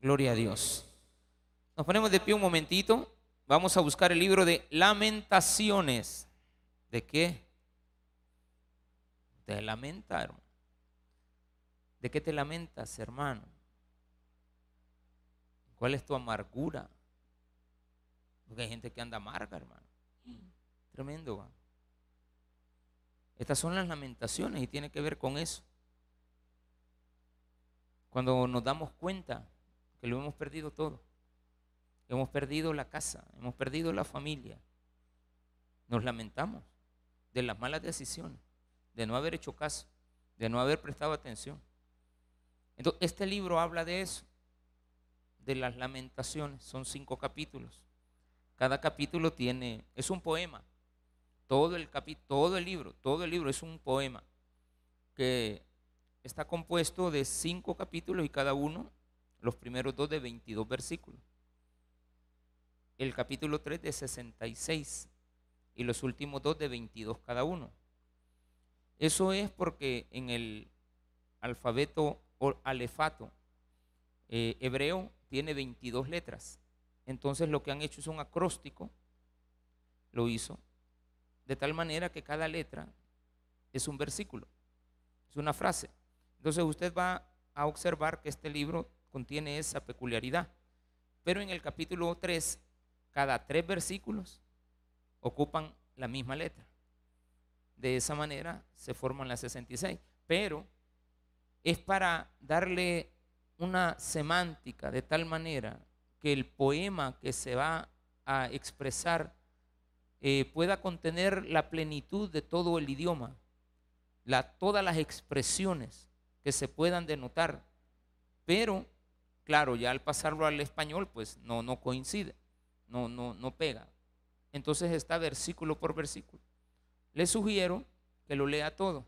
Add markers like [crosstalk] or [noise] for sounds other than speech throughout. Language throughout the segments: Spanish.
Gloria a Dios. Nos ponemos de pie un momentito. Vamos a buscar el libro de lamentaciones. ¿De qué? De lamentar. hermano. ¿De qué te lamentas, hermano? ¿Cuál es tu amargura? Porque hay gente que anda amarga, hermano. Tremendo. ¿va? Estas son las lamentaciones y tiene que ver con eso. Cuando nos damos cuenta que lo hemos perdido todo. Hemos perdido la casa, hemos perdido la familia. Nos lamentamos de las malas decisiones, de no haber hecho caso, de no haber prestado atención. Entonces, este libro habla de eso, de las lamentaciones. Son cinco capítulos. Cada capítulo tiene, es un poema. Todo el, capi- todo el libro, todo el libro es un poema que está compuesto de cinco capítulos y cada uno, los primeros dos de 22 versículos. El capítulo 3 de 66 y los últimos dos de 22 cada uno. Eso es porque en el alfabeto o alefato eh, hebreo tiene 22 letras. Entonces lo que han hecho es un acróstico, lo hizo, de tal manera que cada letra es un versículo, es una frase. Entonces usted va a observar que este libro contiene esa peculiaridad. Pero en el capítulo 3, cada tres versículos ocupan la misma letra. De esa manera se forman las 66. Pero es para darle una semántica de tal manera que el poema que se va a expresar eh, pueda contener la plenitud de todo el idioma, todas las expresiones que se puedan denotar. Pero, claro, ya al pasarlo al español, pues no, no coincide, no, no, no pega. Entonces está versículo por versículo. Le sugiero que lo lea todo,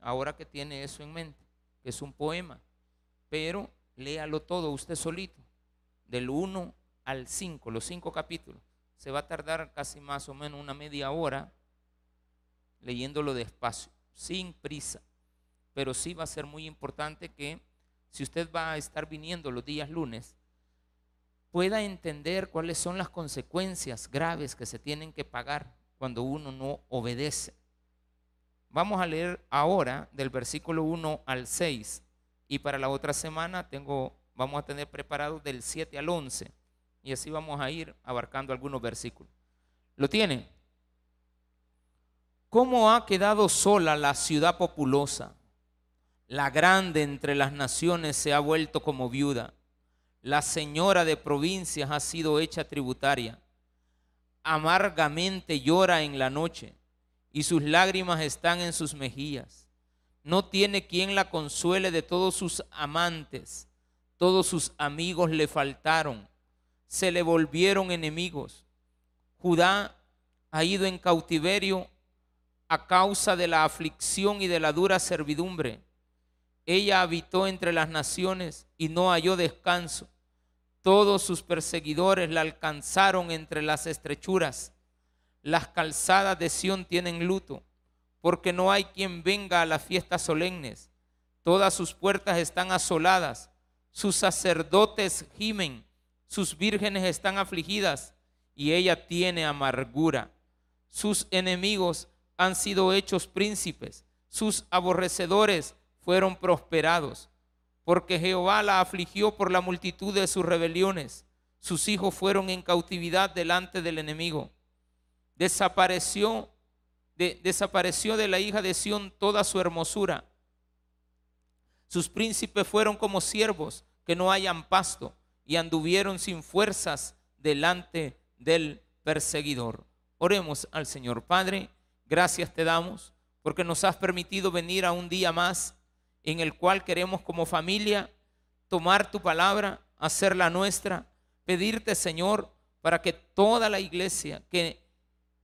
ahora que tiene eso en mente, que es un poema, pero léalo todo usted solito, del 1 al 5, los cinco capítulos. Se va a tardar casi más o menos una media hora leyéndolo despacio, sin prisa. Pero sí va a ser muy importante que si usted va a estar viniendo los días lunes, pueda entender cuáles son las consecuencias graves que se tienen que pagar cuando uno no obedece. Vamos a leer ahora del versículo 1 al 6 y para la otra semana tengo, vamos a tener preparado del 7 al 11 y así vamos a ir abarcando algunos versículos. ¿Lo tienen? ¿Cómo ha quedado sola la ciudad populosa? La grande entre las naciones se ha vuelto como viuda. La señora de provincias ha sido hecha tributaria. Amargamente llora en la noche y sus lágrimas están en sus mejillas. No tiene quien la consuele de todos sus amantes. Todos sus amigos le faltaron. Se le volvieron enemigos. Judá ha ido en cautiverio a causa de la aflicción y de la dura servidumbre. Ella habitó entre las naciones y no halló descanso. Todos sus perseguidores la alcanzaron entre las estrechuras. Las calzadas de Sión tienen luto, porque no hay quien venga a las fiestas solemnes. Todas sus puertas están asoladas, sus sacerdotes gimen, sus vírgenes están afligidas, y ella tiene amargura. Sus enemigos han sido hechos príncipes, sus aborrecedores fueron prosperados, porque Jehová la afligió por la multitud de sus rebeliones. Sus hijos fueron en cautividad delante del enemigo. Desapareció de, desapareció de la hija de Sión toda su hermosura. Sus príncipes fueron como siervos que no hayan pasto y anduvieron sin fuerzas delante del perseguidor. Oremos al Señor Padre, gracias te damos porque nos has permitido venir a un día más en el cual queremos como familia tomar tu palabra, hacerla nuestra, pedirte Señor para que toda la iglesia que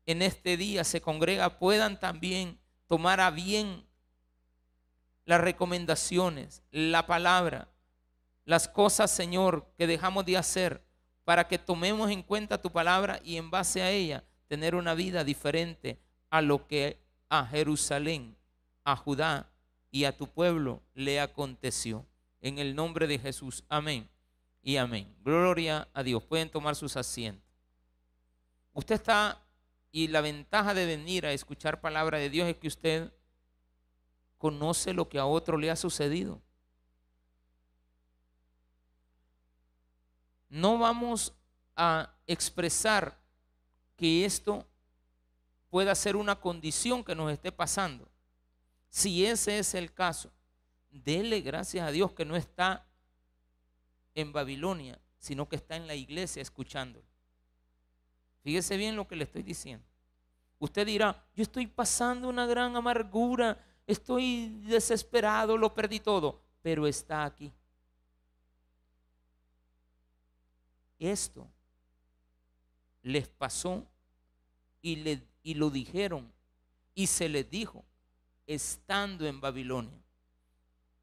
en este día se congrega puedan también tomar a bien las recomendaciones, la palabra, las cosas, Señor, que dejamos de hacer para que tomemos en cuenta tu palabra y en base a ella tener una vida diferente a lo que a Jerusalén, a Judá y a tu pueblo le aconteció. En el nombre de Jesús. Amén y amén. Gloria a Dios. Pueden tomar sus asientos. Usted está, y la ventaja de venir a escuchar palabra de Dios es que usted conoce lo que a otro le ha sucedido. No vamos a expresar que esto pueda ser una condición que nos esté pasando. Si ese es el caso, dele gracias a Dios que no está en Babilonia, sino que está en la iglesia escuchándolo. Fíjese bien lo que le estoy diciendo. Usted dirá, yo estoy pasando una gran amargura, estoy desesperado, lo perdí todo, pero está aquí. Esto les pasó y, le, y lo dijeron y se les dijo estando en Babilonia.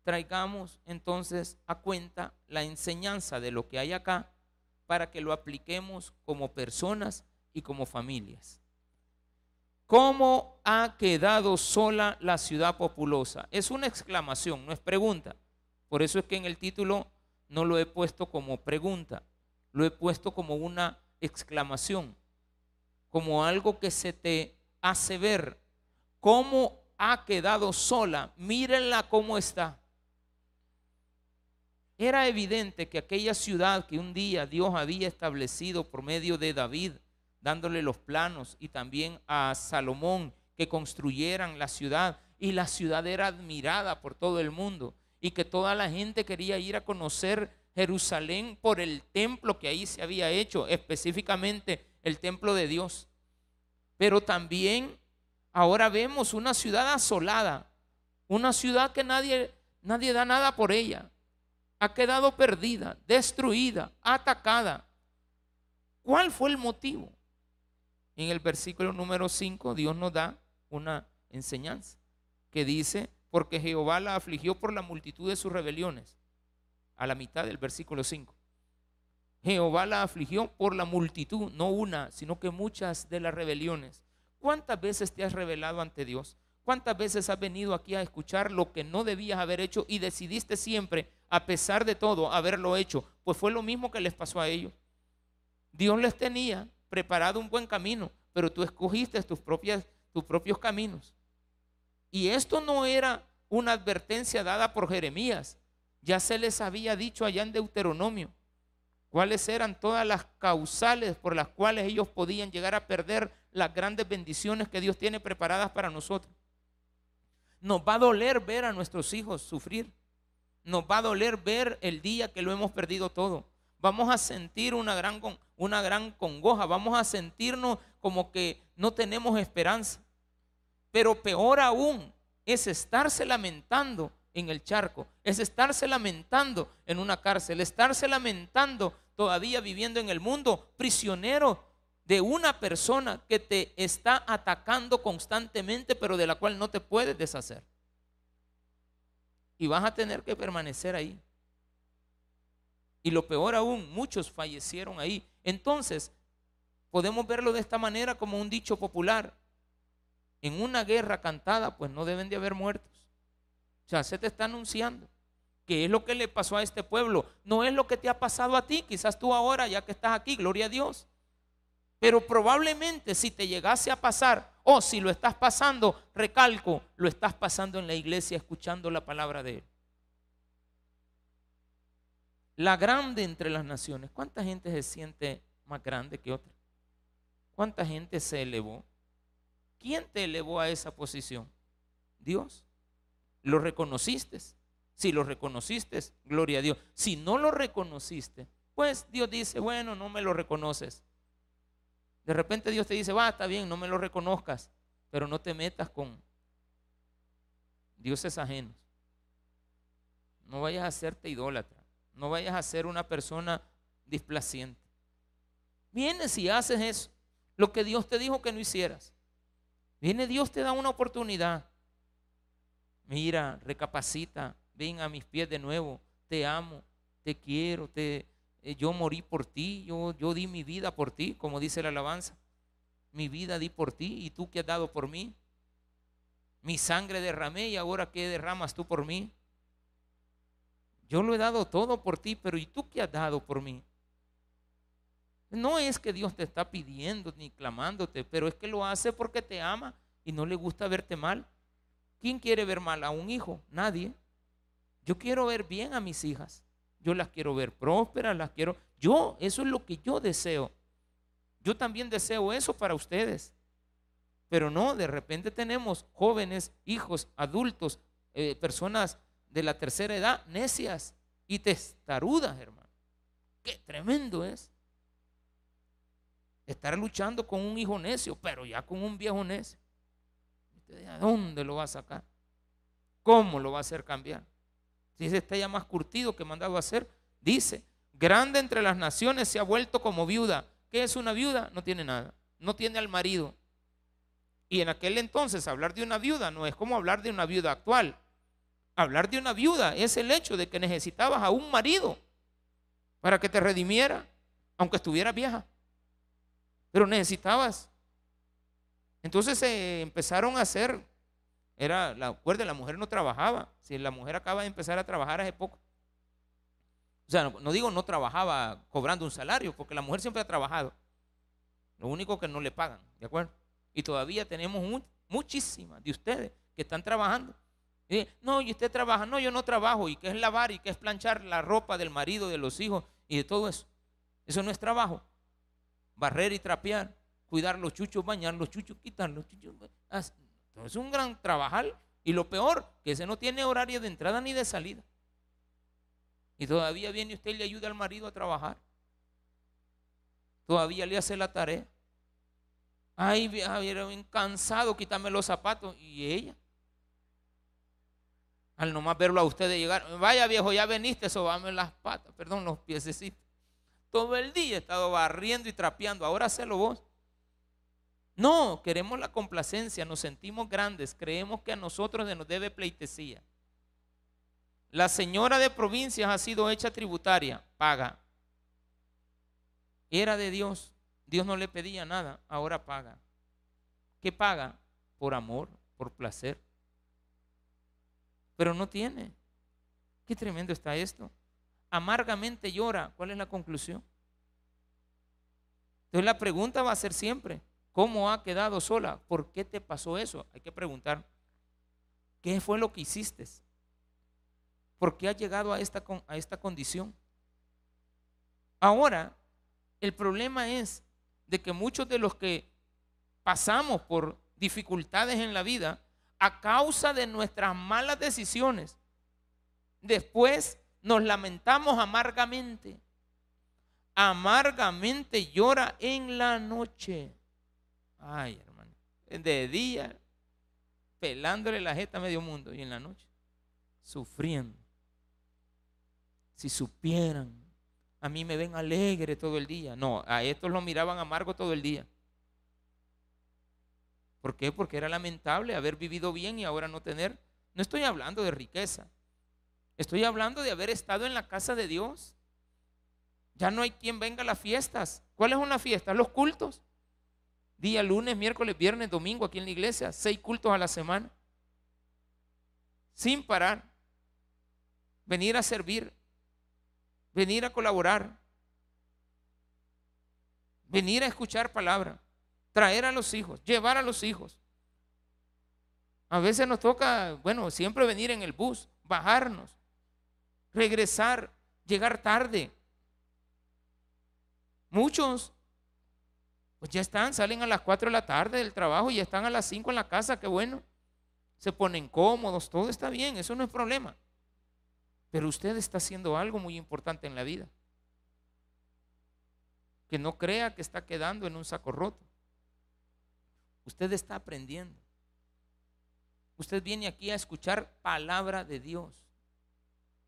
Traigamos entonces a cuenta la enseñanza de lo que hay acá para que lo apliquemos como personas y como familias. ¿Cómo ha quedado sola la ciudad populosa? Es una exclamación, no es pregunta. Por eso es que en el título no lo he puesto como pregunta, lo he puesto como una exclamación, como algo que se te hace ver cómo ha quedado sola. Mírenla cómo está. Era evidente que aquella ciudad que un día Dios había establecido por medio de David, dándole los planos y también a Salomón que construyeran la ciudad y la ciudad era admirada por todo el mundo y que toda la gente quería ir a conocer Jerusalén por el templo que ahí se había hecho, específicamente el templo de Dios. Pero también Ahora vemos una ciudad asolada, una ciudad que nadie, nadie da nada por ella. Ha quedado perdida, destruida, atacada. ¿Cuál fue el motivo? En el versículo número 5 Dios nos da una enseñanza que dice, porque Jehová la afligió por la multitud de sus rebeliones. A la mitad del versículo 5. Jehová la afligió por la multitud, no una, sino que muchas de las rebeliones. ¿Cuántas veces te has revelado ante Dios? ¿Cuántas veces has venido aquí a escuchar lo que no debías haber hecho y decidiste siempre, a pesar de todo, haberlo hecho? Pues fue lo mismo que les pasó a ellos. Dios les tenía preparado un buen camino, pero tú escogiste tus, propias, tus propios caminos. Y esto no era una advertencia dada por Jeremías. Ya se les había dicho allá en Deuteronomio cuáles eran todas las causales por las cuales ellos podían llegar a perder las grandes bendiciones que Dios tiene preparadas para nosotros. Nos va a doler ver a nuestros hijos sufrir. Nos va a doler ver el día que lo hemos perdido todo. Vamos a sentir una gran, una gran congoja. Vamos a sentirnos como que no tenemos esperanza. Pero peor aún es estarse lamentando en el charco, es estarse lamentando en una cárcel, estarse lamentando todavía viviendo en el mundo, prisionero de una persona que te está atacando constantemente, pero de la cual no te puedes deshacer. Y vas a tener que permanecer ahí. Y lo peor aún, muchos fallecieron ahí. Entonces, podemos verlo de esta manera como un dicho popular. En una guerra cantada, pues no deben de haber muertos. O sea, se te está anunciando que es lo que le pasó a este pueblo. No es lo que te ha pasado a ti, quizás tú ahora, ya que estás aquí, gloria a Dios. Pero probablemente si te llegase a pasar, o si lo estás pasando, recalco, lo estás pasando en la iglesia escuchando la palabra de Él. La grande entre las naciones. ¿Cuánta gente se siente más grande que otra? ¿Cuánta gente se elevó? ¿Quién te elevó a esa posición? Dios. ¿Lo reconociste? Si lo reconociste, gloria a Dios. Si no lo reconociste, pues Dios dice, bueno, no me lo reconoces. De repente Dios te dice, va, está bien, no me lo reconozcas, pero no te metas con dioses ajenos. No vayas a hacerte idólatra, no vayas a ser una persona displaciente. Vienes y haces eso, lo que Dios te dijo que no hicieras. Viene Dios, te da una oportunidad. Mira, recapacita, ven a mis pies de nuevo, te amo, te quiero, te, eh, yo morí por ti, yo, yo di mi vida por ti, como dice la alabanza. Mi vida di por ti y tú que has dado por mí. Mi sangre derramé y ahora qué derramas tú por mí. Yo lo he dado todo por ti, pero ¿y tú qué has dado por mí? No es que Dios te está pidiendo ni clamándote, pero es que lo hace porque te ama y no le gusta verte mal. ¿Quién quiere ver mal a un hijo? Nadie. Yo quiero ver bien a mis hijas. Yo las quiero ver prósperas, las quiero. Yo, eso es lo que yo deseo. Yo también deseo eso para ustedes. Pero no, de repente tenemos jóvenes, hijos, adultos, eh, personas de la tercera edad, necias y testarudas, hermano. Qué tremendo es. Estar luchando con un hijo necio, pero ya con un viejo necio. ¿A dónde lo va a sacar? ¿Cómo lo va a hacer cambiar? Si ese está ya más curtido que mandado a hacer, dice, grande entre las naciones se ha vuelto como viuda. ¿Qué es una viuda? No tiene nada. No tiene al marido. Y en aquel entonces hablar de una viuda no es como hablar de una viuda actual. Hablar de una viuda es el hecho de que necesitabas a un marido para que te redimiera, aunque estuviera vieja. Pero necesitabas. Entonces se empezaron a hacer, era, la, acuerdo, la mujer no trabajaba. Si la mujer acaba de empezar a trabajar hace poco. O sea, no, digo no trabajaba cobrando un salario, porque la mujer siempre ha trabajado. Lo único que no le pagan, ¿de acuerdo? Y todavía tenemos muchísimas de ustedes que están trabajando no, y usted trabaja. No, yo no trabajo. ¿Y qué es lavar? ¿Y qué es planchar la ropa del marido, de los hijos y de todo eso? Eso no es trabajo. Barrer y trapear, cuidar los chuchos, bañar los chuchos, quitar los chuchos. Es un gran trabajar. Y lo peor, que ese no tiene horario de entrada ni de salida. Y todavía viene usted y le ayuda al marido a trabajar. Todavía le hace la tarea. Ay, era bien cansado, quítame los zapatos. Y ella al nomás verlo a usted llegar, vaya viejo, ya veniste, sobame las patas, perdón, los piececitos. Todo el día he estado barriendo y trapeando, ahora hacelo vos. No, queremos la complacencia, nos sentimos grandes, creemos que a nosotros se nos debe pleitesía. La señora de provincias ha sido hecha tributaria, paga. Era de Dios, Dios no le pedía nada, ahora paga. ¿Qué paga? Por amor, por placer pero no tiene. Qué tremendo está esto. Amargamente llora. ¿Cuál es la conclusión? Entonces la pregunta va a ser siempre, ¿cómo ha quedado sola? ¿Por qué te pasó eso? Hay que preguntar, ¿qué fue lo que hiciste? ¿Por qué has llegado a esta, a esta condición? Ahora, el problema es de que muchos de los que pasamos por dificultades en la vida, a causa de nuestras malas decisiones, después nos lamentamos amargamente. Amargamente llora en la noche. Ay, hermano. De día, pelándole la jeta a medio mundo. Y en la noche, sufriendo. Si supieran, a mí me ven alegre todo el día. No, a estos lo miraban amargo todo el día. ¿Por qué? Porque era lamentable haber vivido bien y ahora no tener. No estoy hablando de riqueza. Estoy hablando de haber estado en la casa de Dios. Ya no hay quien venga a las fiestas. ¿Cuál es una fiesta? Los cultos. Día lunes, miércoles, viernes, domingo aquí en la iglesia. Seis cultos a la semana. Sin parar. Venir a servir. Venir a colaborar. Venir a escuchar palabra traer a los hijos, llevar a los hijos. A veces nos toca, bueno, siempre venir en el bus, bajarnos, regresar, llegar tarde. Muchos, pues ya están, salen a las 4 de la tarde del trabajo y ya están a las 5 en la casa, qué bueno. Se ponen cómodos, todo está bien, eso no es problema. Pero usted está haciendo algo muy importante en la vida. Que no crea que está quedando en un saco roto. Usted está aprendiendo. Usted viene aquí a escuchar palabra de Dios.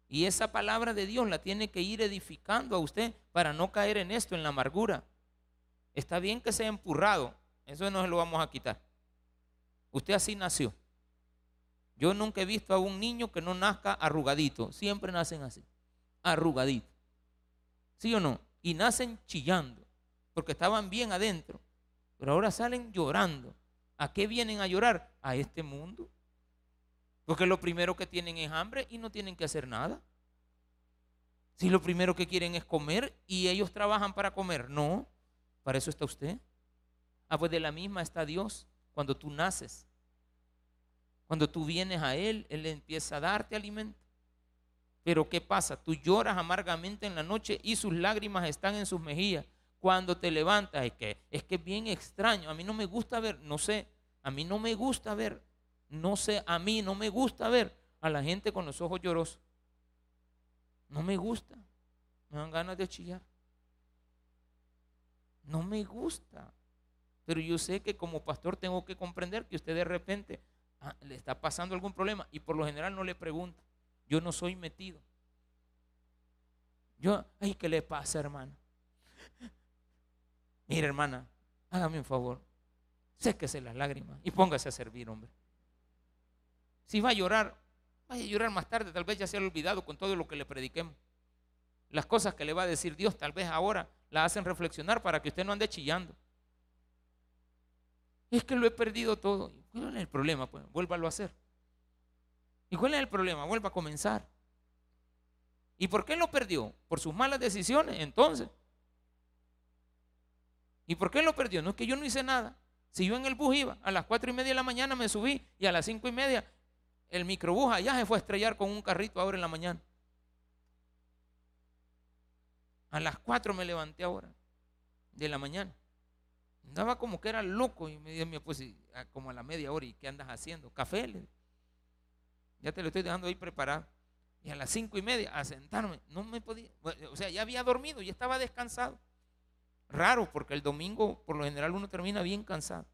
Y esa palabra de Dios la tiene que ir edificando a usted para no caer en esto, en la amargura. Está bien que sea empurrado, eso no se lo vamos a quitar. Usted así nació. Yo nunca he visto a un niño que no nazca arrugadito, siempre nacen así, arrugadito. ¿Sí o no? Y nacen chillando, porque estaban bien adentro. Pero ahora salen llorando. ¿A qué vienen a llorar? A este mundo. Porque lo primero que tienen es hambre y no tienen que hacer nada. Si lo primero que quieren es comer y ellos trabajan para comer, no, para eso está usted. Ah, pues de la misma está Dios cuando tú naces. Cuando tú vienes a Él, Él empieza a darte alimento. Pero ¿qué pasa? Tú lloras amargamente en la noche y sus lágrimas están en sus mejillas. Cuando te levantas, es que es que bien extraño. A mí no me gusta ver, no sé, a mí no me gusta ver, no sé, a mí no me gusta ver a la gente con los ojos llorosos. No me gusta. Me dan ganas de chillar. No me gusta. Pero yo sé que como pastor tengo que comprender que usted de repente ah, le está pasando algún problema y por lo general no le pregunta. Yo no soy metido. Yo, ay, ¿qué le pasa, hermano? [laughs] Mira, hermana, hágame un favor. Séquese las lágrimas y póngase a servir, hombre. Si va a llorar, vaya a llorar más tarde. Tal vez ya se ha olvidado con todo lo que le prediquemos. Las cosas que le va a decir Dios, tal vez ahora la hacen reflexionar para que usted no ande chillando. Es que lo he perdido todo. ¿Cuál es el problema? Pues vuélvalo a hacer. ¿Y cuál es el problema? Vuelva a comenzar. ¿Y por qué lo perdió? Por sus malas decisiones, entonces. ¿Y por qué lo perdió? No es que yo no hice nada. Si yo en el bus iba, a las cuatro y media de la mañana me subí y a las cinco y media el microbús allá se fue a estrellar con un carrito ahora en la mañana. A las cuatro me levanté ahora, de la mañana. Andaba como que era loco y me dijo, pues como a la media hora, ¿y qué andas haciendo? Café. Ya te lo estoy dejando ahí preparado. Y a las cinco y media a sentarme, no me podía, o sea, ya había dormido, ya estaba descansado. Raro, porque el domingo por lo general uno termina bien cansado.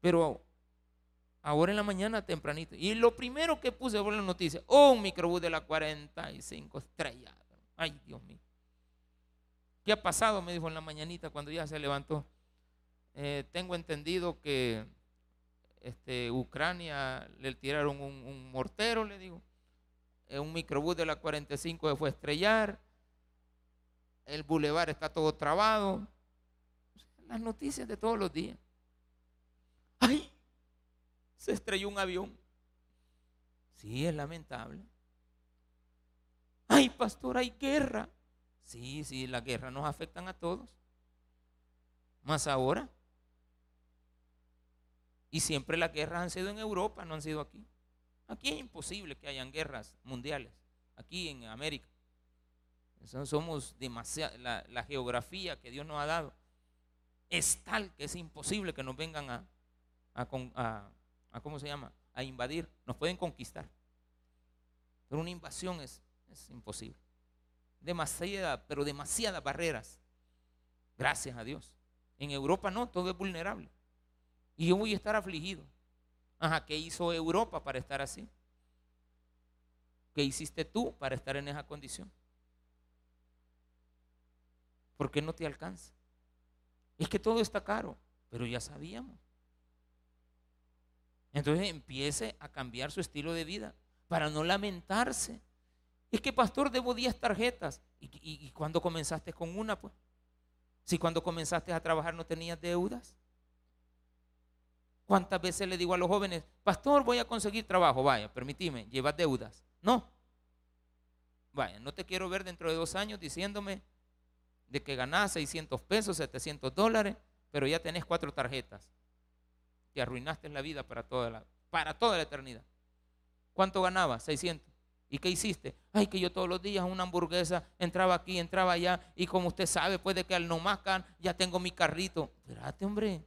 Pero ahora en la mañana tempranito. Y lo primero que puse fue la noticia, oh, un microbús de la 45 estrellas. Ay, Dios mío. ¿Qué ha pasado? Me dijo en la mañanita cuando ya se levantó. Eh, tengo entendido que este, Ucrania le tiraron un, mortero, le digo. Eh, un microbús de la 45 se fue a estrellar. El bulevar está todo trabado. Las noticias de todos los días. ¡Ay! Se estrelló un avión. Sí, es lamentable. ¡Ay, pastor, hay guerra! Sí, sí, la guerra nos afectan a todos. Más ahora y siempre las guerras han sido en Europa, no han sido aquí. Aquí es imposible que hayan guerras mundiales, aquí en América. somos demasiado, la, geografía que Dios nos ha dado es tal que es imposible que nos vengan a, a, ¿cómo se llama? A invadir. Nos pueden conquistar. Pero una invasión es, es imposible. Demasiada, pero demasiadas barreras. Gracias a Dios. En Europa no, todo es vulnerable. Y yo voy a estar afligido. Ajá, ¿qué hizo Europa para estar así? ¿Qué hiciste tú para estar en esa condición? ¿Por qué no te alcanza? Es que todo está caro, pero ya sabíamos. Entonces empiece a cambiar su estilo de vida para no lamentarse. Es que, pastor, debo 10 tarjetas. ¿Y, y cuando comenzaste con una? Pues, si cuando comenzaste a trabajar no tenías deudas. ¿Cuántas veces le digo a los jóvenes, pastor, voy a conseguir trabajo? Vaya, permíteme, llevas deudas. No. Vaya, no te quiero ver dentro de dos años diciéndome de que ganás 600 pesos, 700 dólares, pero ya tenés cuatro tarjetas. Te arruinaste la vida para toda la, para toda la eternidad. ¿Cuánto ganabas? 600. ¿Y qué hiciste? Ay, que yo todos los días una hamburguesa entraba aquí, entraba allá, y como usted sabe, puede que al no más ya tengo mi carrito. Espérate, hombre.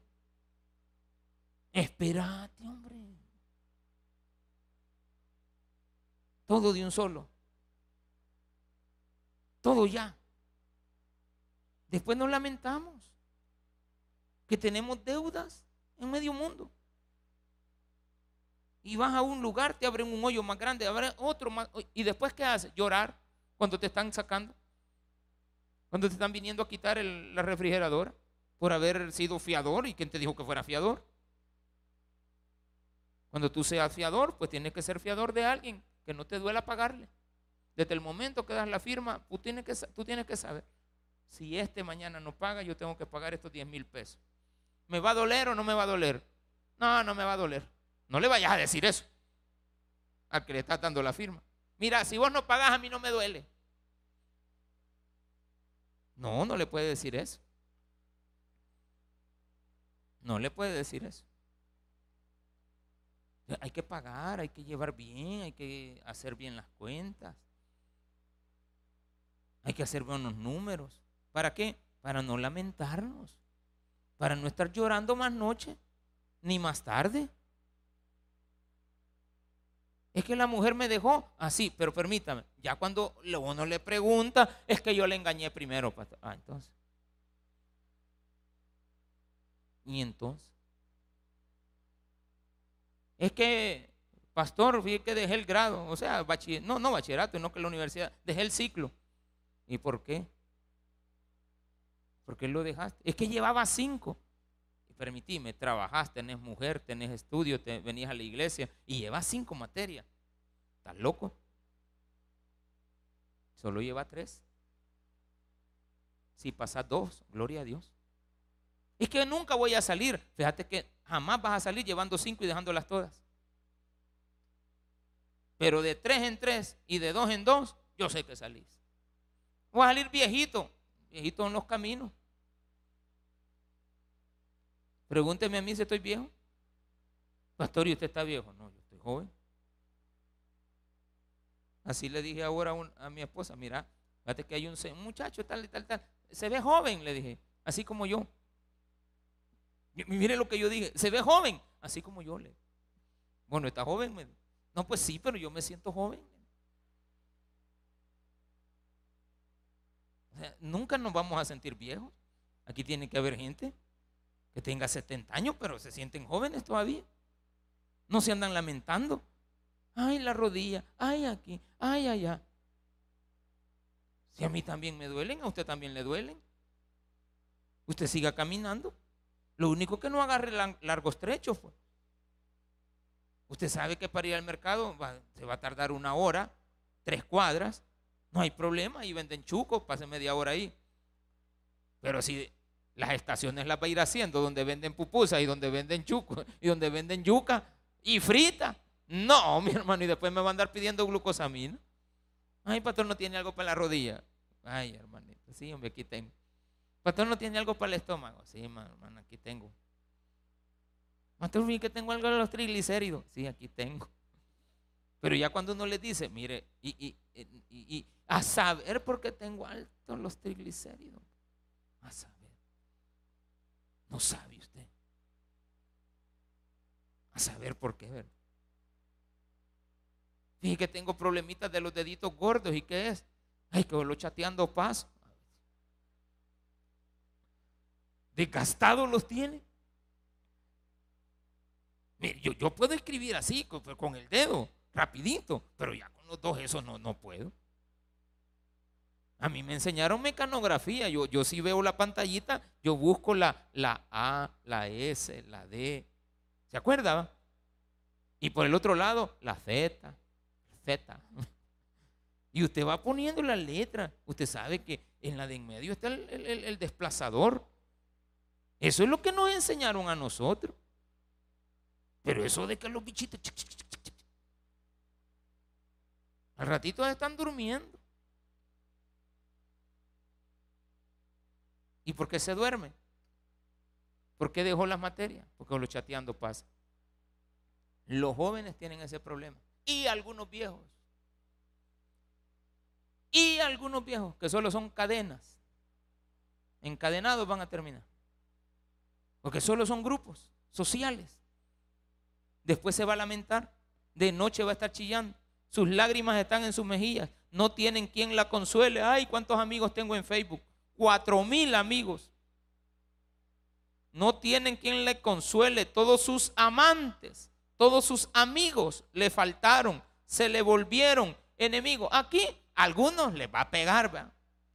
Espérate, hombre. Todo de un solo. Todo ya. Después nos lamentamos que tenemos deudas en medio mundo. Y vas a un lugar, te abren un hoyo más grande, abren otro más. ¿Y después qué haces? Llorar cuando te están sacando. Cuando te están viniendo a quitar la refrigeradora por haber sido fiador. ¿Y quién te dijo que fuera fiador? Cuando tú seas fiador, pues tienes que ser fiador de alguien que no te duela pagarle. Desde el momento que das la firma, tú tienes que, tú tienes que saber, si este mañana no paga, yo tengo que pagar estos 10 mil pesos. ¿Me va a doler o no me va a doler? No, no me va a doler. No le vayas a decir eso al que le estás dando la firma. Mira, si vos no pagás, a mí no me duele. No, no le puede decir eso. No le puede decir eso. Hay que pagar, hay que llevar bien, hay que hacer bien las cuentas. Hay que hacer buenos números. ¿Para qué? Para no lamentarnos. Para no estar llorando más noche, ni más tarde. Es que la mujer me dejó así, pero permítame, ya cuando uno le pregunta, es que yo le engañé primero, pastor. Ah, entonces. Y entonces. Es que, pastor, vi que dejé el grado, o sea, no, no bachillerato, no que la universidad, dejé el ciclo. ¿Y por qué? ¿Por qué lo dejaste? Es que llevaba cinco. Permitime, trabajaste, tenés mujer, tenés estudio, te, venías a la iglesia y llevas cinco materias. ¿Estás loco? Solo lleva tres. Si pasas dos, gloria a Dios. Es que nunca voy a salir. Fíjate que jamás vas a salir llevando cinco y dejándolas todas. Pero de tres en tres y de dos en dos, yo sé que salís. Voy a salir viejito, viejito en los caminos. Pregúnteme a mí si estoy viejo. Pastor, ¿y usted está viejo? No, yo estoy joven. Así le dije ahora a, mi esposa, mira, fíjate que hay un, muchacho tal y tal, tal. Se ve joven, le dije, así como yo. Mire lo que yo dije, se ve joven, así como yo le. Bueno, está joven. No, pues sí, pero yo me siento joven. nunca nos vamos a sentir viejos. Aquí tiene que haber gente que tenga 70 años, pero se sienten jóvenes todavía. No se andan lamentando. Ay, la rodilla, ay, aquí, ay, allá. Si a mí también me duelen, a usted también le duelen. Usted siga caminando. Lo único que no agarre largos trechos. Usted sabe que para ir al mercado se va a tardar una hora, tres cuadras. No hay problema, y venden chucos, pase media hora ahí. Pero si las estaciones las va a ir haciendo, donde venden pupusas y donde venden chucos y donde venden yuca y frita. No, mi hermano, y después me va a andar pidiendo glucosamina. Ay, pastor, no tiene algo para la rodilla. Ay, hermanito, sí, hombre, aquí tengo. Pastor, no tiene algo para el estómago. Sí, hermano, aquí tengo. Pastor, vi que tengo algo de los triglicéridos. Sí, aquí tengo. Pero ya cuando uno le dice, mire, y, y a saber por qué tengo altos los triglicéridos. A saber. No sabe usted. A saber por qué, ¿verdad? Dije que tengo problemitas de los deditos gordos. ¿Y qué es? Ay, que lo chateando paso. Desgastados los tiene. Mire, yo, yo, puedo escribir así, con, el dedo, rapidito, pero ya con los dos eso no, no puedo. A mí me enseñaron mecanografía. Yo, yo si veo la pantallita, yo busco la, la A, la S, la D. ¿Se acuerda? Y por el otro lado, la Z, Z. [laughs] Y usted va poniendo la letra. Usted sabe que en la de en medio está el, desplazador. Eso es lo que nos enseñaron a nosotros. Pero eso de que los bichitos... Al ratito están durmiendo. ¿Y por qué se duerme? ¿Por qué dejó las materias? Porque lo chateando pasa. Los jóvenes tienen ese problema y algunos viejos. Y algunos viejos que solo son cadenas. Encadenados van a terminar. Porque solo son grupos sociales. Después se va a lamentar. De noche va a estar chillando. Sus lágrimas están en sus mejillas. No tienen quien la consuele. Ay, cuántos amigos tengo en Facebook. Cuatro mil amigos. No tienen quien le consuele. Todos sus amantes todos sus amigos le faltaron, se le volvieron enemigos. Aquí a algunos les va a pegar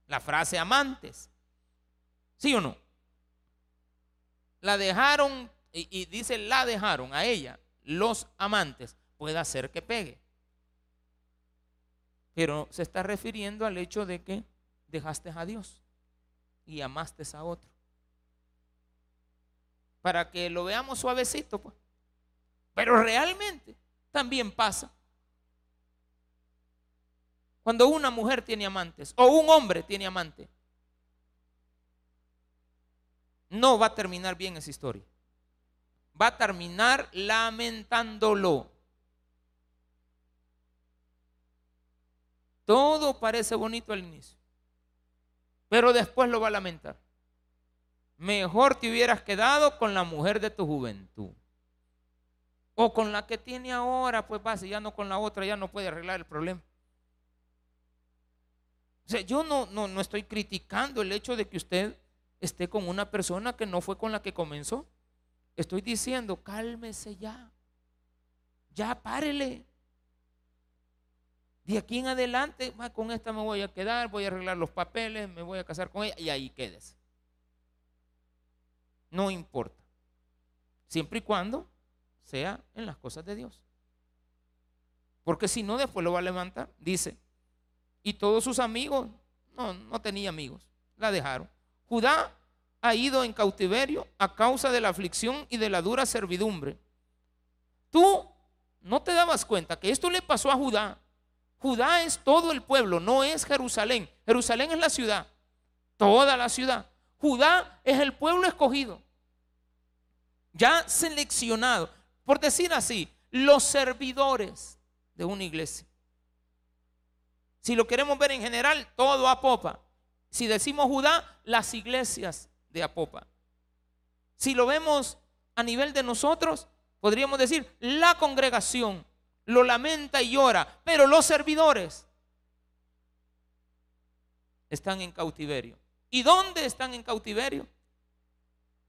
la frase amantes. ¿Sí o no? La dejaron, y, dice la dejaron a ella, los amantes. Puede hacer que pegue. Pero se está refiriendo al hecho de que dejaste a Dios y amaste a otro. Para que lo veamos suavecito, pues. Pero realmente también pasa. Cuando una mujer tiene amantes o un hombre tiene amante, no va a terminar bien esa historia. Va a terminar lamentándolo. Todo parece bonito al inicio, pero después lo va a lamentar. Mejor te hubieras quedado con la mujer de tu juventud. O con la que tiene ahora, pues va, ya no con la otra, ya no puede arreglar el problema. O sea, yo no, no, no estoy criticando el hecho de que usted esté con una persona que no fue con la que comenzó. Estoy diciendo, cálmese ya. Ya párele. De aquí en adelante, con esta me voy a quedar, voy a arreglar los papeles, me voy a casar con ella y ahí quédese. No importa. Siempre y cuando sea en las cosas de Dios. Porque si no, después lo va a levantar. Dice, y todos sus amigos, no, no tenía amigos, la dejaron. Judá ha ido en cautiverio a causa de la aflicción y de la dura servidumbre. Tú no te dabas cuenta que esto le pasó a Judá Judá es todo el pueblo, no es Jerusalén. Jerusalén es la ciudad, toda la ciudad. Judá es el pueblo escogido, ya seleccionado. Por decir así, los servidores de una iglesia. Si lo queremos ver en general, todo Apopa. Si decimos Judá, las iglesias de Apopa. Si lo vemos a nivel de nosotros, podríamos decir la congregación lo lamenta y llora, pero los servidores están en cautiverio. ¿Y dónde están en cautiverio?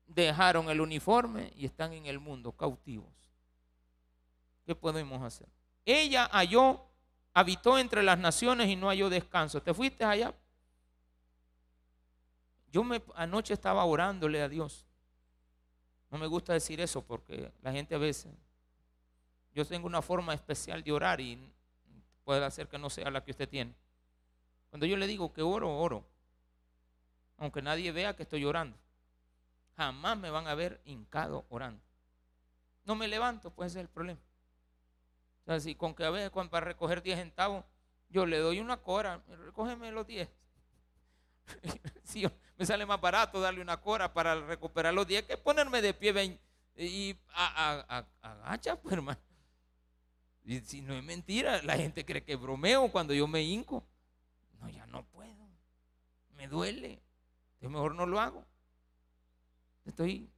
Dejaron el uniforme y están en el mundo cautivos. ¿Qué podemos hacer? Ella halló, habitó entre las naciones y no halló descanso. ¿Te fuiste allá? Yo me, anoche estaba orándole a Dios. No me gusta decir eso porque la gente a veces yo tengo una forma especial de orar y puede hacer que no sea la que usted tiene. Cuando yo le digo que oro, oro. Aunque nadie vea que estoy orando. Jamás me van a ver hincado orando. No me levanto, pues ese es el problema. O con que a veces para recoger 10 centavos, yo le doy una cora, recógeme los 10. [laughs] si me sale más barato darle una cora para recuperar los 10 que ponerme de pie y agacha, pues hermano. Y si no es mentira, la gente cree que bromeo cuando yo me hinco. No, ya no puedo. Me duele. Yo mejor no lo hago. Estoy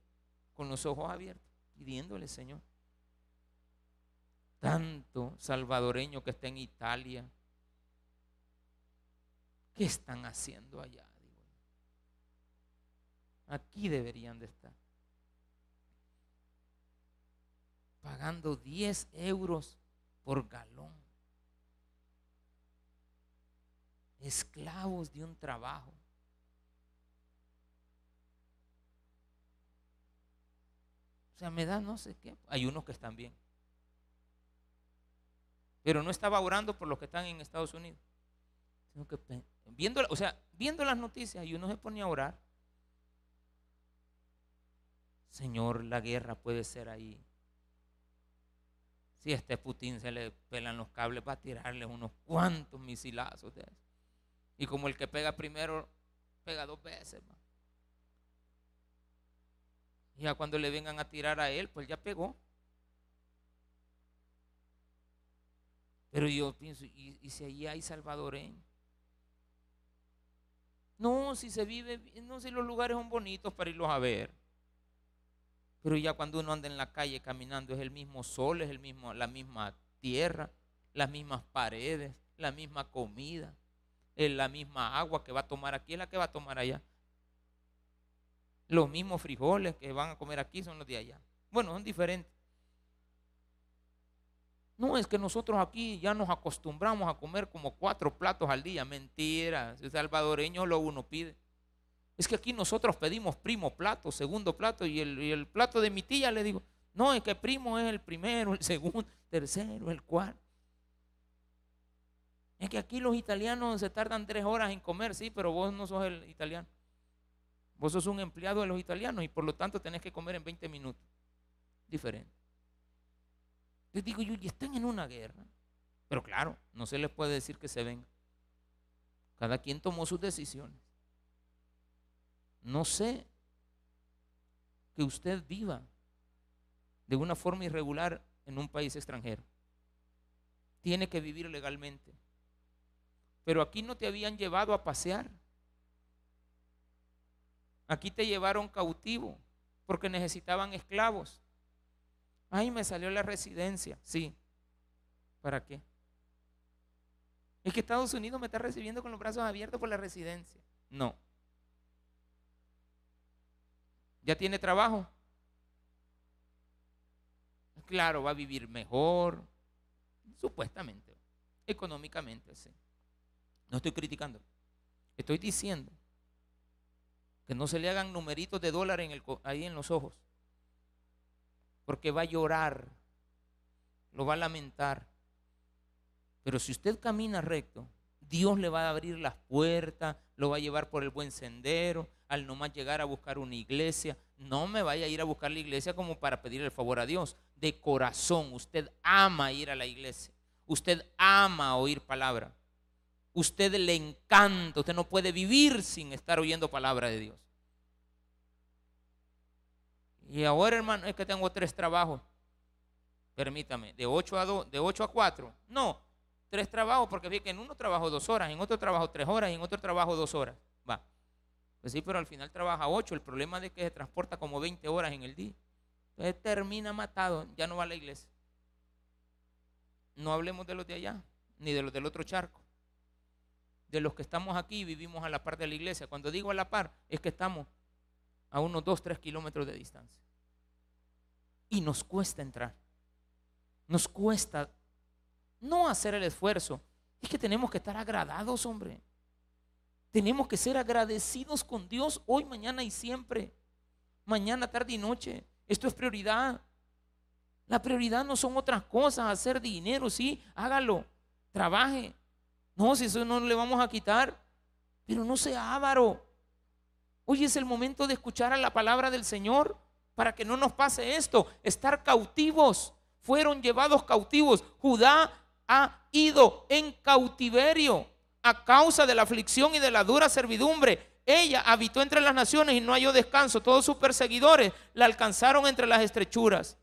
con los ojos abiertos, pidiéndole, Señor. Tanto salvadoreño que está en Italia. ¿Qué están haciendo allá? Aquí deberían de estar. Pagando 10 euros por galón. Esclavos de un trabajo. O sea, me da no sé qué. Hay unos que están bien. Pero no estaba orando por los que están en Estados Unidos. Sino que viendo, o sea, viendo las noticias y uno se ponía a orar. Señor, la guerra puede ser ahí. Si a este Putin se le pelan los cables, va a tirarle unos cuantos misilazos de eso. Y como el que pega primero, pega dos veces. Y ya cuando le vengan a tirar a él, pues ya pegó. Pero yo pienso, ¿y, si allí hay salvadoreños? No, si se vive, no, si los lugares son bonitos para irlos a ver. Pero ya cuando uno anda en la calle caminando es el mismo sol, es el mismo, la misma tierra, las mismas paredes, la misma comida, es la misma agua que va a tomar aquí, es la que va a tomar allá. Los mismos frijoles que van a comer aquí son los de allá. Bueno, son diferentes. No es que nosotros aquí ya nos acostumbramos a comer como cuatro platos al día. Mentira. El salvadoreño lo uno pide. Es que aquí nosotros pedimos primo plato, segundo plato, y el, plato de mi tía le digo, no, es que primo es el primero, el segundo, [laughs] tercero, el cuarto. Es que aquí los italianos se tardan tres horas en comer, sí, pero vos no sos el italiano. Vos sos un empleado de los italianos y por lo tanto tenés que comer en 20 minutos. Diferente. Les digo yo, y están en una guerra. Pero claro, no se les puede decir que se vengan. Cada quien tomó sus decisiones. No sé que usted viva de una forma irregular en un país extranjero. Tiene que vivir legalmente. Pero aquí no te habían llevado a pasear. Aquí te llevaron cautivo porque necesitaban esclavos. Ay, me salió la residencia. Sí. ¿Para qué? Es que Estados Unidos me está recibiendo con los brazos abiertos por la residencia. No. ¿Ya tiene trabajo? Claro, va a vivir mejor, supuestamente, económicamente, sí. No estoy criticando. Estoy diciendo que no se le hagan numeritos de dólar en ahí en los ojos. Porque va a llorar, lo va a lamentar. Pero si usted camina recto, Dios le va a abrir las puertas, lo va a llevar por el buen sendero, al nomás llegar a buscar una iglesia. No me vaya a ir a buscar la iglesia como para pedir el favor a Dios. De corazón, usted ama ir a la iglesia. Usted ama oír palabra. Usted le encanta. Usted no puede vivir sin estar oyendo palabra de Dios. Y ahora, hermano, es que tengo tres trabajos. Permítame, de 8 a 2, de 8 a 4. No, tres trabajos, porque vi que en uno trabajo dos horas, en otro trabajo tres horas en otro trabajo dos horas. Va. Pues sí, pero al final trabaja ocho. El problema es que se transporta como 20 horas en el día. Entonces termina matado, ya no va a la iglesia. No hablemos de los de allá, ni de los del otro charco. De los que estamos aquí vivimos a la par de la iglesia. Cuando digo a la par, es que estamos a unos 2, 3 kilómetros de distancia. Y nos cuesta entrar. Nos cuesta no hacer el esfuerzo. Es que tenemos que estar agradados, hombre. Tenemos que ser agradecidos con Dios hoy, mañana y siempre. Mañana, tarde y noche. Esto es prioridad. La prioridad no son otras cosas, hacer dinero, sí, hágalo, trabaje. No, si eso no le vamos a quitar, pero no sea avaro. Hoy es el momento de escuchar a la palabra del Señor para que no nos pase esto, estar cautivos. Fueron llevados cautivos. Judá ha ido en cautiverio a causa de la aflicción y de la dura servidumbre. Ella habitó entre las naciones y no halló descanso. Todos sus perseguidores la alcanzaron entre las estrechuras.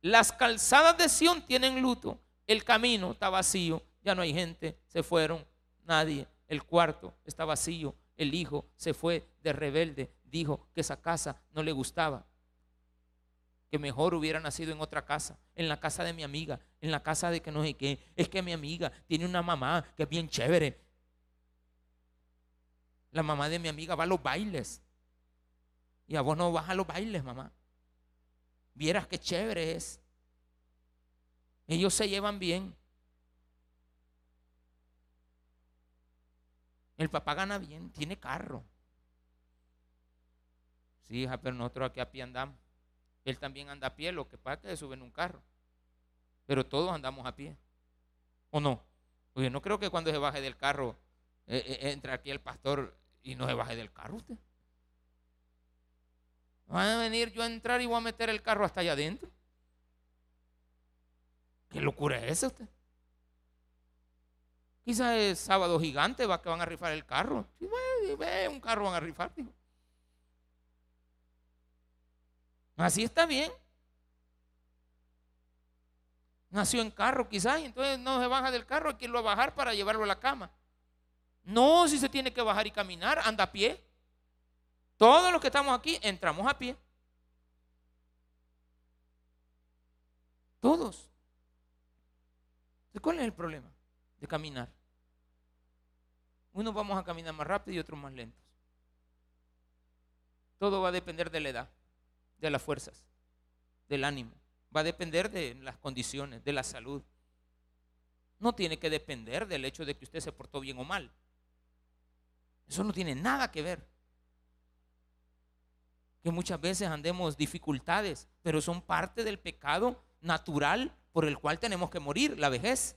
Las calzadas de Sión tienen luto. El camino está vacío. Ya no hay gente. Se fueron. Nadie. El cuarto está vacío. El hijo se fue de rebelde. Dijo que esa casa no le gustaba que mejor hubiera nacido en otra casa, en la casa de mi amiga, en la casa de que no sé qué. Es que mi amiga tiene una mamá que es bien chévere. La mamá de mi amiga va a los bailes. Y a vos no vas a los bailes, mamá. Vieras qué chévere es. Ellos se llevan bien. El papá gana bien, tiene carro. Sí, hija, pero nosotros aquí a pie andamos. Él también anda a pie, lo que pasa es que se sube en un carro. Pero todos andamos a pie. ¿O no? Oye, no creo que cuando se baje del carro eh, eh, entre aquí el pastor y no se baje del carro usted. Va a venir yo a entrar y voy a meter el carro hasta allá adentro. ¿Qué locura es esa usted? Quizás es sábado gigante, va que van a rifar el carro. Si ve, un carro van a rifar. Así está bien. Nació en carro quizás, entonces no se baja del carro, hay que irlo a bajar para llevarlo a la cama. No, si se tiene que bajar y caminar, anda a pie. Todos los que estamos aquí entramos a pie. Todos. ¿Cuál es el problema de caminar? Unos vamos a caminar más rápido y otros más lentos. Todo va a depender de la edad de las fuerzas, del ánimo. Va a depender de las condiciones, de la salud. No tiene que depender del hecho de que usted se portó bien o mal. Eso no tiene nada que ver. Que muchas veces andemos dificultades, pero son parte del pecado natural por el cual tenemos que morir, la vejez.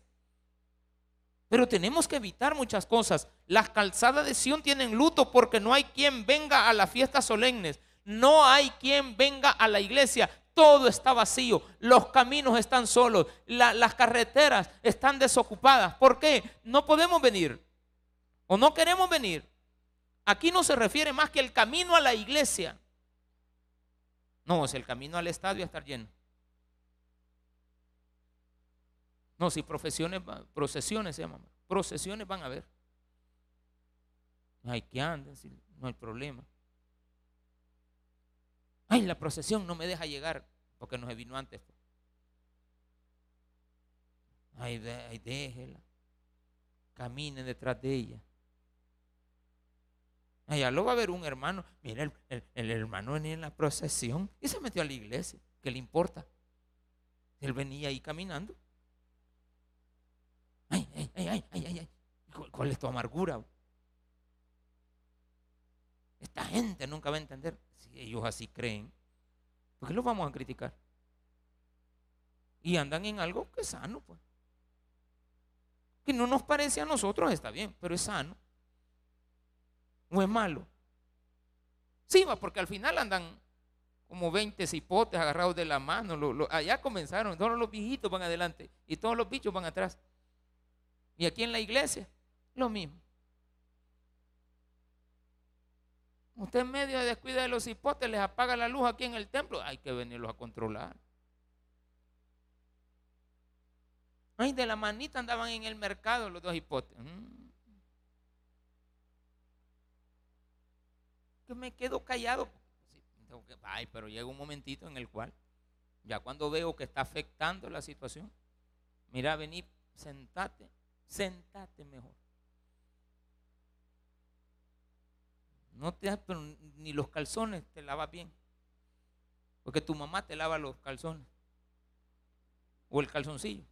Pero tenemos que evitar muchas cosas. Las calzadas de Sión tienen luto porque no hay quien venga a las fiestas solemnes. No hay quien venga a la iglesia. Todo está vacío. Los caminos están solos. las carreteras están desocupadas. ¿Por qué? No podemos venir. O no queremos venir. Aquí no se refiere más que el camino a la iglesia. No, si el camino al estadio a estar lleno. No, si profesiones, procesiones se llaman, procesiones van a haber. Hay que anden, no hay problema. Ay, la procesión no me deja llegar porque no se vino antes. Pues. Ay, déjela. Camine detrás de ella. Allá luego va a haber un hermano. Mira, el, el, hermano venía en la procesión y se metió a la iglesia. ¿Qué le importa? Él venía ahí caminando. Ay, ay, ay, ay, ay, ay. ¿Cuál es tu amargura? Esta gente nunca va a entender. Si ellos así creen, ¿por qué los vamos a criticar? Y andan en algo que es sano, pues. Que no nos parece a nosotros, está bien, pero es sano. ¿O es malo? Sí, va, porque al final andan como 20 cipotes agarrados de la mano. allá comenzaron, todos los viejitos van adelante y todos los bichos van atrás. Y aquí en la iglesia, lo mismo. Usted en medio de descuida de los hipotes les apaga la luz aquí en el templo. Hay que venirlos a controlar. Ay, de la manita andaban en el mercado los dos hipotes. Mm. Que me quedo callado. Ay, pero llega un momentito en el cual, ya cuando veo que está afectando la situación, mira, vení, sentate, sentate mejor. No te pero ni los calzones te lavas bien. Porque tu mamá te lava los calzones. O el calzoncillo.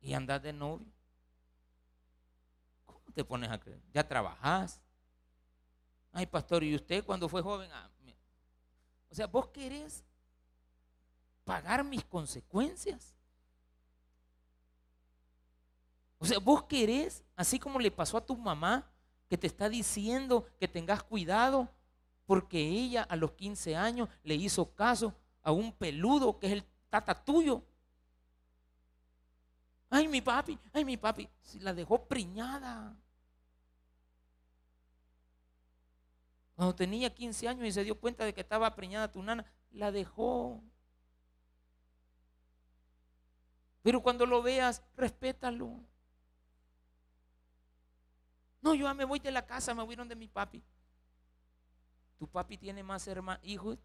Y andas de novio. ¿Cómo te pones a creer? Ya trabajás. Ay, pastor, ¿y usted cuando fue joven? Ah, o sea, vos querés pagar mis consecuencias. O sea, vos querés, así como le pasó a tu mamá, que te está diciendo que tengas cuidado, porque ella a los 15 años le hizo caso a un peludo que es el tata tuyo. Ay, mi papi, ay, mi papi, la dejó priñada. Cuando tenía 15 años y se dio cuenta de que estaba preñada tu nana, la dejó. Pero cuando lo veas, respétalo. No, yo ya me voy de la casa, me voy de mi papi. Tu papi tiene más hermanos, hijos,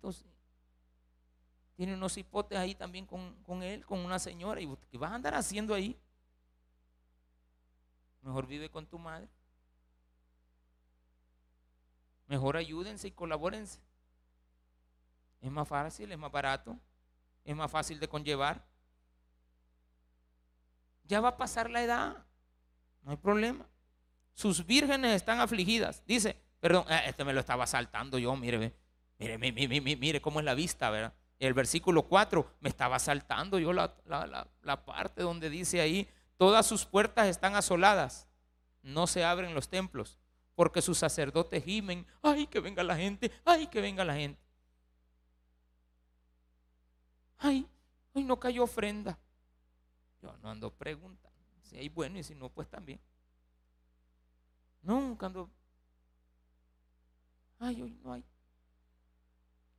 tiene unos hipotes ahí también con, él, con una señora. ¿Y qué vas a andar haciendo ahí? Mejor vive con tu madre. Mejor ayúdense y colabórense. Es más fácil, es más barato, es más fácil de conllevar. Ya va a pasar la edad, no hay problema sus vírgenes están afligidas. Dice, perdón, eh, este me lo estaba saltando yo, mire, mire, mire, mire, cómo es la vista, ¿verdad? El versículo 4 me estaba saltando yo la, la parte donde dice ahí, todas sus puertas están asoladas, no se abren los templos, porque sus sacerdotes gimen, ay, que venga la gente, ay, que venga la gente. Ay, ay, no cayó ofrenda. Yo no ando preguntando si hay bueno y si no, pues también. Nunca ando. Ay, hoy no hay.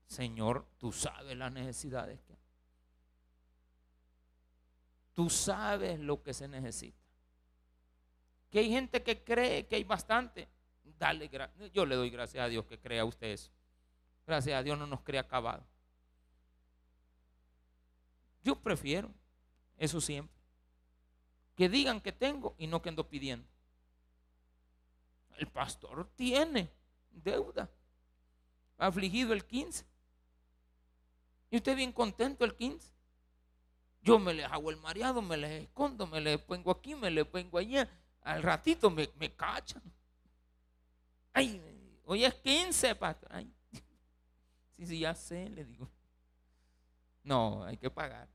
Señor, tú sabes las necesidades que hay. Tú sabes lo que se necesita. Que hay gente que cree que hay bastante. Dale Yo le doy gracias a Dios que crea usted eso. Gracias a Dios no nos crea acabado. Yo prefiero eso siempre. Que digan que tengo y no que ando pidiendo. El pastor tiene deuda. Afligido el 15. Y usted bien contento el 15. Yo me le hago el mareado, me le escondo, me le pongo aquí, me le pongo allá. Al ratito me, me cachan. Ay, hoy es 15, pastor. Ay, [laughs] sí, sí, ya sé, le digo. No, hay que pagar.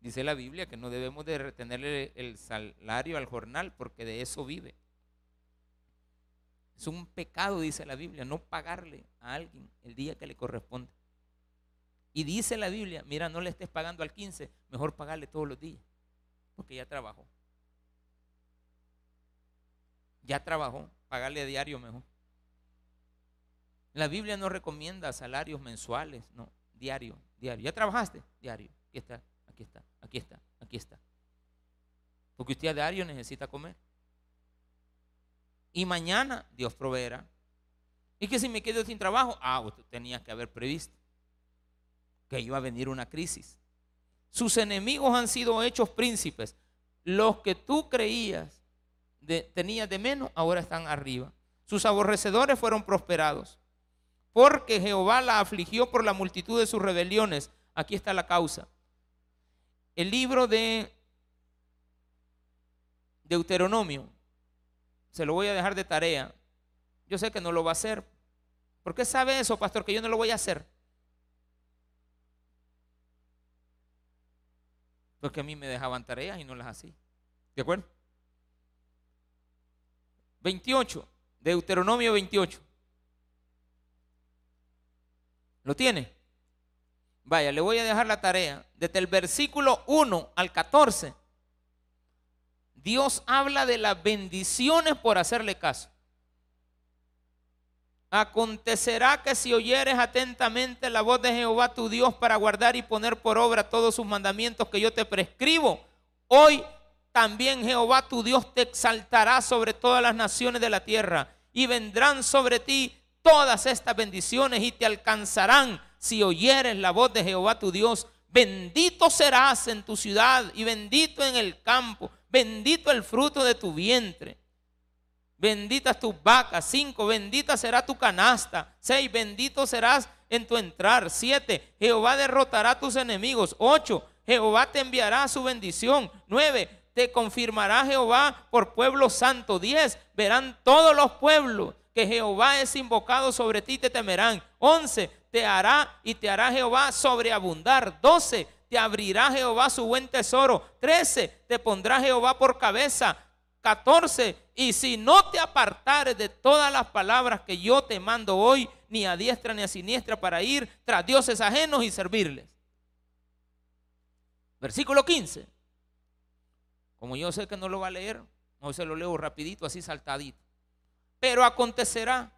Dice la Biblia que no debemos de retenerle el salario al jornal porque de eso vive. Es un pecado, dice la Biblia, no pagarle a alguien el día que le corresponde. Y dice la Biblia, mira, no le estés pagando al 15, mejor pagarle todos los días, porque ya trabajó. Ya trabajó, pagarle a diario mejor. La Biblia no recomienda salarios mensuales, no, diario, diario. ¿Ya trabajaste? Diario. Aquí está, aquí está, aquí está, aquí está. Porque usted a diario necesita comer. Y mañana Dios proveerá. Y que si me quedo sin trabajo, ah, usted tenía que haber previsto que iba a venir una crisis. Sus enemigos han sido hechos príncipes. Los que tú creías tenías de menos, ahora están arriba. Sus aborrecedores fueron prosperados. Porque Jehová la afligió por la multitud de sus rebeliones. Aquí está la causa. El libro de Deuteronomio, se lo voy a dejar de tarea. Yo sé que no lo va a hacer. ¿Por qué sabe eso, pastor? Que yo no lo voy a hacer. Porque a mí me dejaban tareas y no las hacía. ¿De acuerdo? 28, Deuteronomio 28. ¿Lo tiene? Vaya, le voy a dejar la tarea. Desde el versículo 1 al 14, Dios habla de las bendiciones por hacerle caso. Acontecerá que si oyeres atentamente la voz de Jehová tu Dios para guardar y poner por obra todos sus mandamientos que yo te prescribo, hoy también Jehová tu Dios te exaltará sobre todas las naciones de la tierra y vendrán sobre ti todas estas bendiciones y te alcanzarán si oyeres la voz de Jehová tu Dios. Bendito serás en tu ciudad y bendito en el campo, bendito el fruto de tu vientre benditas tus vacas. Cinco, bendita será tu canasta. Seis, bendito serás en tu entrar. Siete, Jehová derrotará a tus enemigos. Ocho, Jehová te enviará su bendición. Nueve, te confirmará Jehová por pueblo santo. Diez, verán todos los pueblos que Jehová es invocado sobre ti, te temerán. Once, te hará y te hará Jehová sobreabundar. Doce, abrirá Jehová su buen tesoro. Trece, te pondrá Jehová por cabeza. 14. Y si no te apartares de todas las palabras que yo te mando hoy, ni a diestra ni a siniestra, para ir tras dioses ajenos y servirles. Versículo 15. Como yo sé que no lo va a leer, hoy se lo leo rapidito, así saltadito. Pero acontecerá,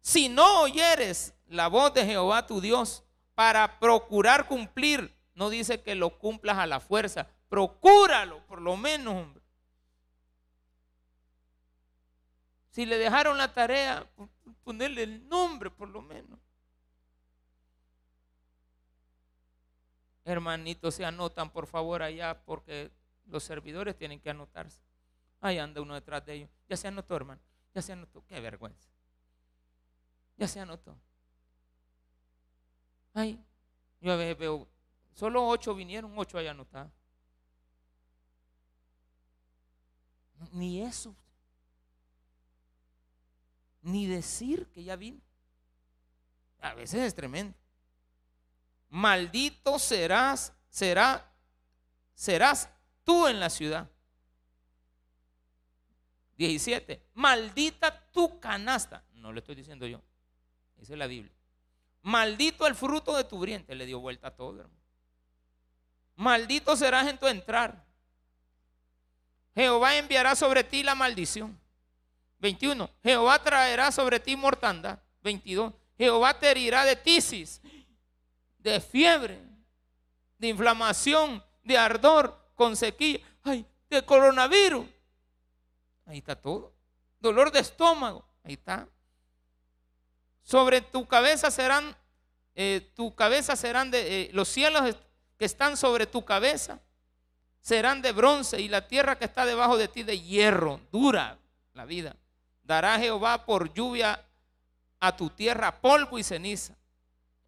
si no oyeres la voz de Jehová tu Dios para procurar cumplir, no dice que lo cumplas a la fuerza, procúralo por lo menos, hombre Si le dejaron la tarea, ponerle el nombre por lo menos. Hermanitos, se anotan por favor allá porque los servidores tienen que anotarse. Ahí anda uno detrás de ellos. Ya se anotó, hermano. Ya se anotó. Qué vergüenza. Ya se anotó. Ay, yo a veces veo, solo ocho vinieron, ocho hay anotados. Ni eso ni decir que ya vino. A veces es tremendo. Maldito serás, será, serás tú en la ciudad. 17. Maldita tu canasta. No lo estoy diciendo yo. Dice la Biblia. Maldito el fruto de tu vientre. Le dio vuelta a todo, hermano. Maldito serás en tu entrar. Jehová enviará sobre ti la maldición. 21. Jehová traerá sobre ti mortandad. 22. Jehová te herirá de tisis, de fiebre, de inflamación, de ardor, con sequía, ay, de coronavirus. Ahí está todo. Dolor de estómago. Ahí está. Sobre tu cabeza serán, eh, tu cabeza serán de, eh, los cielos que están sobre tu cabeza serán de bronce y la tierra que está debajo de ti de hierro, dura la vida dará Jehová por lluvia a tu tierra polvo y ceniza.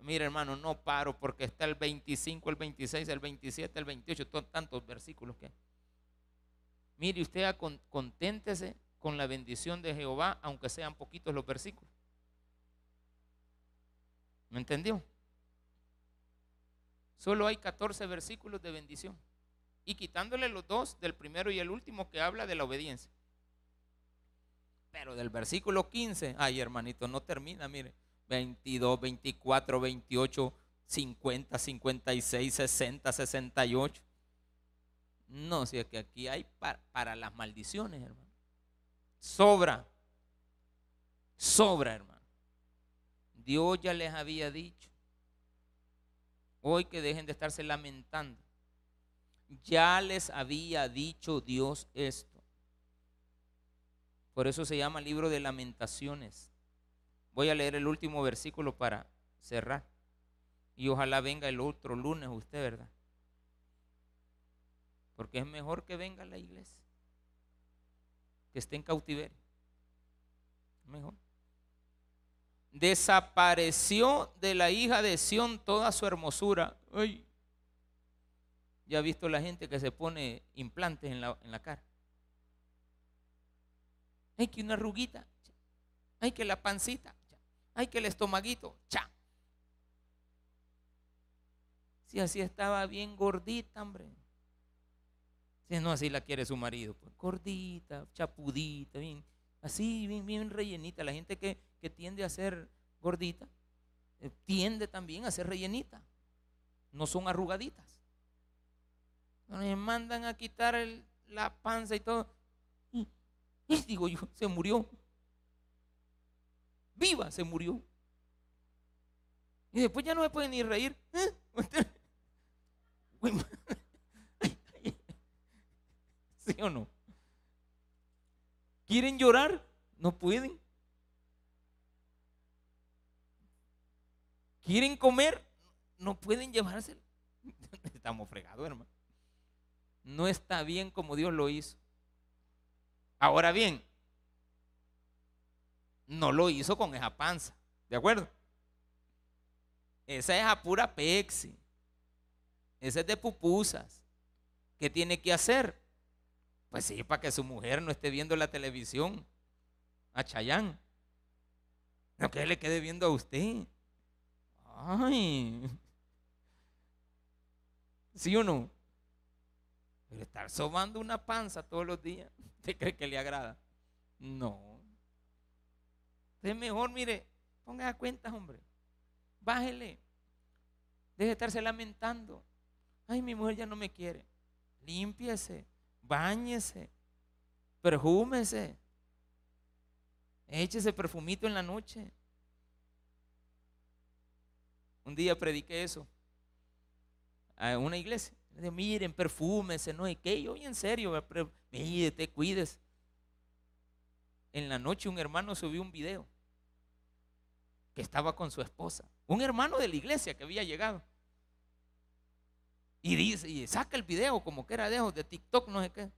Mira, hermano, no paro porque está el 25, el 26, el 27, el 28, tantos versículos que. Mire, usted conténtese con la bendición de Jehová, aunque sean poquitos los versículos. ¿Me entendió? Solo hay 14 versículos de bendición. Y quitándole los dos del primero y el último que habla de la obediencia. Pero del versículo 15, ay hermanito, no termina, mire, 22, 24, 28, 50, 56, 60, 68. No, si es que aquí hay para, para las maldiciones, hermano. Sobra. Sobra, hermano. Dios ya les había dicho. Hoy que dejen de estarse lamentando. Ya les había dicho Dios esto. Por eso se llama libro de lamentaciones. Voy a leer el último versículo para cerrar. Y ojalá venga el otro lunes usted, ¿verdad? Porque es mejor que venga la iglesia. Que esté en cautiverio. Mejor. Desapareció de la hija de Sión toda su hermosura. Ay. Ya ha visto la gente que se pone implantes en la, en la cara. Hay que una ruguita. Hay que la pancita. Hay que el estomaguito. Cha. Si así estaba bien gordita, hombre. Si no, así la quiere su marido. Pues, gordita, chapudita, bien, así, bien, bien rellenita. La gente que, tiende a ser gordita, eh, tiende también a ser rellenita. No son arrugaditas. Me mandan a quitar la panza y todo. Y, digo yo, se murió. Viva, se murió. Y después ya no me pueden ni reír. ¿Eh? [laughs] ¿Sí o no? ¿Quieren llorar? No pueden. ¿Quieren comer? No pueden llevárselo. [laughs] Estamos fregados, hermano. No está bien como Dios lo hizo. Ahora bien, no lo hizo con esa panza. ¿De acuerdo? Esa es a pura pexi. Esa es de pupusas. ¿Qué tiene que hacer? Pues sí, para que su mujer no esté viendo la televisión a Chayán. No que le quede viendo a usted. Ay. ¿Sí o no? Pero estar sobando una panza todos los días, [laughs] ¿usted cree que le agrada? No. Es mejor, mire, ponga a cuenta, hombre. Bájele. Deje de estarse lamentando. Ay, mi mujer ya no me quiere. Límpiese Báñese, perfúmese, échese perfumito en la noche. Un día prediqué eso a una iglesia. Le miren, perfúmese, no hay que yo, en serio, mire, te cuides. En la noche un hermano subió un video que estaba con su esposa, un hermano de la iglesia que había llegado. Y dice, y saca el video como que era de, de TikTok, no sé qué.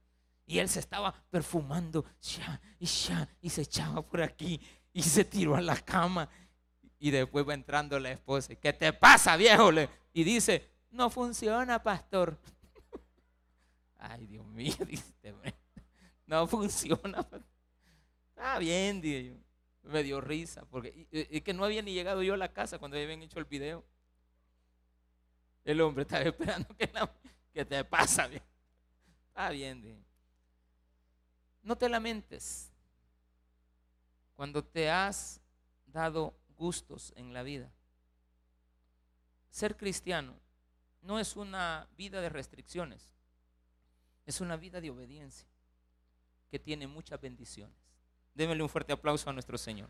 Y él se estaba perfumando, y se echaba por aquí, y se tiró a la cama. Y después va entrando la esposa, ¿qué te pasa, viejo? Y dice, no funciona, pastor. [laughs] Ay, Dios mío, [laughs] dice, no funciona. Está bien, dije yo. Me dio risa, porque es que no había ni llegado yo a la casa cuando habían hecho el video. El hombre estaba esperando que, que te pasa. Está bien, No te lamentes cuando te has dado gustos en la vida. Ser cristiano no es una vida de restricciones, es una vida de obediencia que tiene muchas bendiciones. Démele un fuerte aplauso a nuestro Señor.